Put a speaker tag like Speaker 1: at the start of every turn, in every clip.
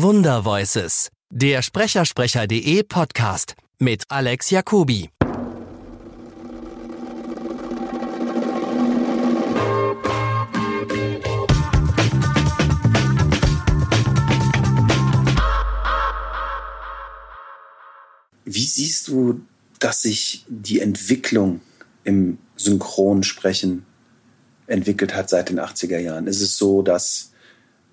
Speaker 1: Wundervoices, der Sprechersprecher.de Podcast mit Alex Jacobi.
Speaker 2: Wie siehst du, dass sich die Entwicklung im Synchronsprechen entwickelt hat seit den 80er Jahren? Ist es so, dass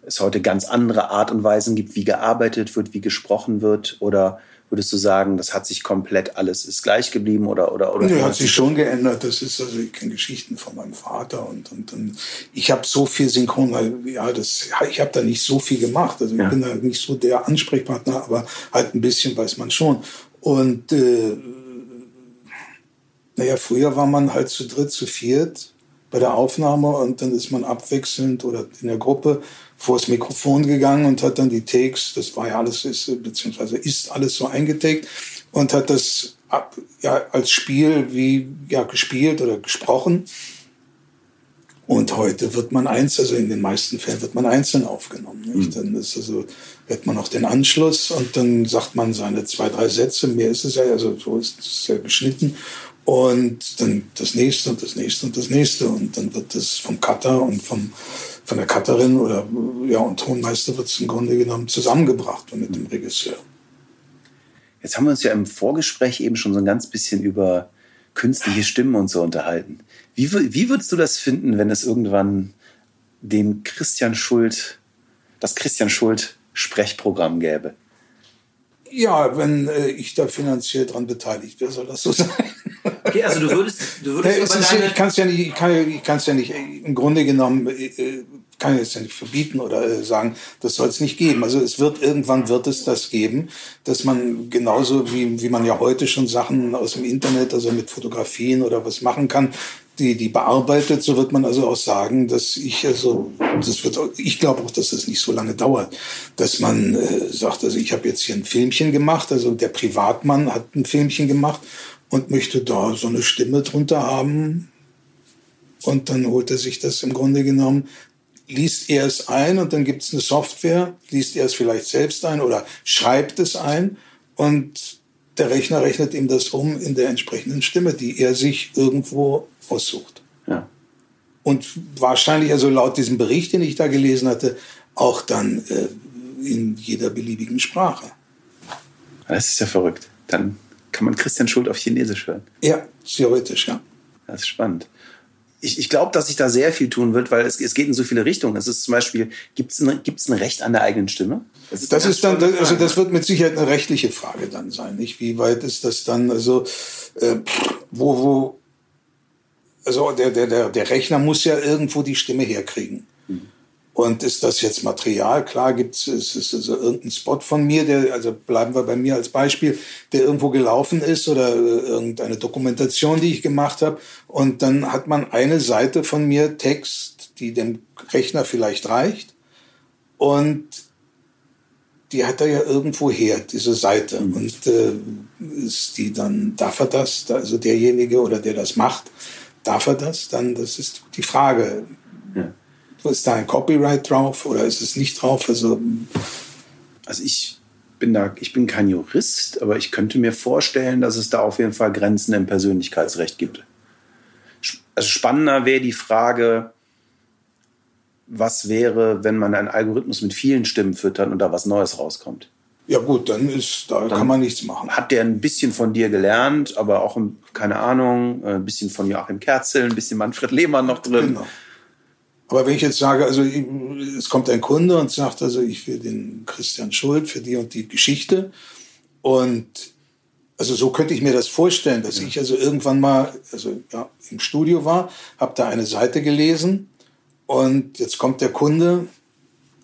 Speaker 2: es heute ganz andere Art und Weisen gibt, wie gearbeitet wird, wie gesprochen wird? Oder würdest du sagen, das hat sich komplett alles ist gleich geblieben oder oder oder?
Speaker 3: Nee, hat sich schon geändert. Das ist also ich kenne Geschichten von meinem Vater und und, und ich habe so viel Synchron, weil ja das ich habe da nicht so viel gemacht. Also ich ja. bin da nicht so der Ansprechpartner, aber halt ein bisschen weiß man schon. Und äh, naja, früher war man halt zu dritt, zu viert bei der Aufnahme und dann ist man abwechselnd oder in der Gruppe vor das Mikrofon gegangen und hat dann die Takes, das war ja alles, ist, beziehungsweise ist alles so eingetaked und hat das ab, ja, als Spiel wie ja, gespielt oder gesprochen. Und heute wird man eins, also in den meisten Fällen wird man einzeln aufgenommen. Mhm. Dann ist also, wird man noch den Anschluss und dann sagt man seine zwei, drei Sätze. Mehr ist es ja, also so ist es ja geschnitten. Und dann das nächste und das nächste und das nächste. Und dann wird das vom Cutter und vom, von der Cutterin oder ja, und Tonmeister wird es im Grunde genommen zusammengebracht mit dem Regisseur.
Speaker 2: Jetzt haben wir uns ja im Vorgespräch eben schon so ein ganz bisschen über künstliche Stimmen und so unterhalten. Wie, wie würdest du das finden, wenn es irgendwann den Christian Schuld, das Christian Schuld Sprechprogramm gäbe?
Speaker 3: Ja, wenn äh, ich da finanziell dran beteiligt wäre, soll das so sein.
Speaker 2: Okay, also du würdest, du würdest
Speaker 3: ja, ist, ich kann es ja nicht, ich kann, kann's ja nicht, im Grunde genommen äh, kann ich ja nicht verbieten oder äh, sagen, das soll es nicht geben. Also es wird irgendwann wird es das geben, dass man genauso wie wie man ja heute schon Sachen aus dem Internet, also mit Fotografien oder was machen kann, die, die bearbeitet, so wird man also auch sagen, dass ich also, das wird, ich glaube auch, dass das nicht so lange dauert, dass man äh, sagt, also ich habe jetzt hier ein Filmchen gemacht, also der Privatmann hat ein Filmchen gemacht und möchte da so eine Stimme drunter haben und dann holt er sich das im Grunde genommen, liest er es ein und dann gibt es eine Software, liest er es vielleicht selbst ein oder schreibt es ein und der Rechner rechnet ihm das um in der entsprechenden Stimme, die er sich irgendwo aussucht. Ja. Und wahrscheinlich, also laut diesem Bericht, den ich da gelesen hatte, auch dann äh, in jeder beliebigen Sprache.
Speaker 2: Das ist ja verrückt. Dann kann man Christian Schuld auf Chinesisch hören.
Speaker 3: Ja, theoretisch, ja.
Speaker 2: Das ist spannend. Ich, ich glaube, dass sich da sehr viel tun wird, weil es, es geht in so viele Richtungen. Es ist zum Beispiel, gibt es ein, gibt's ein Recht an der eigenen Stimme?
Speaker 3: Das ist, das ist dann, also das wird mit Sicherheit eine rechtliche Frage dann sein, nicht? Wie weit ist das dann, also äh, wo, wo also der, der, der, der Rechner muss ja irgendwo die Stimme herkriegen. Und ist das jetzt Material? Klar gibt es ist, ist also irgendein Spot von mir, der, also bleiben wir bei mir als Beispiel, der irgendwo gelaufen ist oder äh, irgendeine Dokumentation, die ich gemacht habe. Und dann hat man eine Seite von mir Text, die dem Rechner vielleicht reicht. Und die hat er ja irgendwo her, diese Seite. Mhm. Und äh, ist die dann, darf er das, also derjenige oder der das macht, Darf er das? Dann, das ist die Frage. Ja. Ist da ein Copyright drauf oder ist es nicht drauf? Also,
Speaker 2: also ich bin da, ich bin kein Jurist, aber ich könnte mir vorstellen, dass es da auf jeden Fall Grenzen im Persönlichkeitsrecht gibt. Also spannender wäre die Frage, was wäre, wenn man einen Algorithmus mit vielen Stimmen füttert und da was Neues rauskommt?
Speaker 3: Ja gut, dann ist, da dann kann man nichts machen.
Speaker 2: Hat der ein bisschen von dir gelernt, aber auch, keine Ahnung, ein bisschen von Joachim Kerzel, ein bisschen Manfred Lehmann noch drin. Genau.
Speaker 3: Aber wenn ich jetzt sage, also es kommt ein Kunde und sagt, also ich will den Christian Schuld für die und die Geschichte und also so könnte ich mir das vorstellen, dass ja. ich also irgendwann mal also ja, im Studio war, habe da eine Seite gelesen und jetzt kommt der Kunde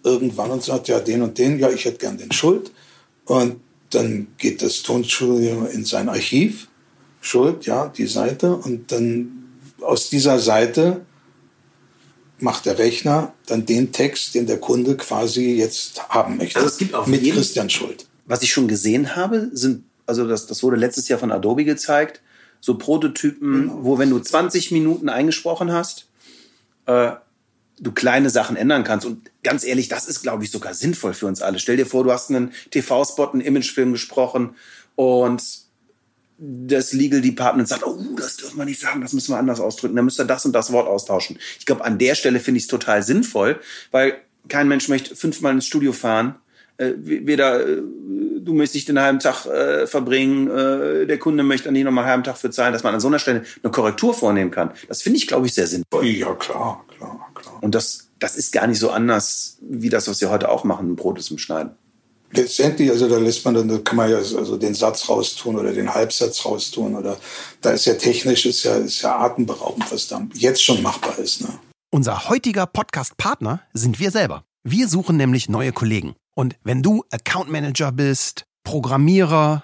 Speaker 3: irgendwann und sagt, ja, den und den, ja, ich hätte gern den Schuld. Und dann geht das Tonstudio in sein Archiv, Schuld, ja, die Seite. Und dann aus dieser Seite macht der Rechner dann den Text, den der Kunde quasi jetzt haben möchte.
Speaker 2: Also es gibt auch
Speaker 3: mit Christian Schuld.
Speaker 2: Was ich schon gesehen habe, sind, also das, das wurde letztes Jahr von Adobe gezeigt, so Prototypen, genau. wo wenn du 20 Minuten eingesprochen hast, äh, du kleine Sachen ändern kannst. Und ganz ehrlich, das ist, glaube ich, sogar sinnvoll für uns alle. Stell dir vor, du hast einen TV-Spot, einen Imagefilm gesprochen und das Legal Department sagt, oh, das dürfen wir nicht sagen, das müssen wir anders ausdrücken, dann müsst ihr das und das Wort austauschen. Ich glaube, an der Stelle finde ich es total sinnvoll, weil kein Mensch möchte fünfmal ins Studio fahren. Äh, weder äh, du möchtest den halben Tag äh, verbringen, äh, der Kunde möchte an dich nochmal einen halben Tag für zahlen, dass man an so einer Stelle eine Korrektur vornehmen kann. Das finde ich, glaube ich, sehr sinnvoll.
Speaker 3: Ja, klar, klar, klar.
Speaker 2: Und das, das ist gar nicht so anders, wie das, was wir heute auch machen, ein Brot ist im Schneiden
Speaker 3: letztendlich, also da lässt man dann, da kann man ja also den Satz raustun oder den Halbsatz raustun oder da ist ja technisch, ist ja, ist ja atemberaubend, was da jetzt schon machbar ist. Ne?
Speaker 1: Unser heutiger Podcast-Partner sind wir selber. Wir suchen nämlich neue Kollegen. Und wenn du Account Manager bist, Programmierer,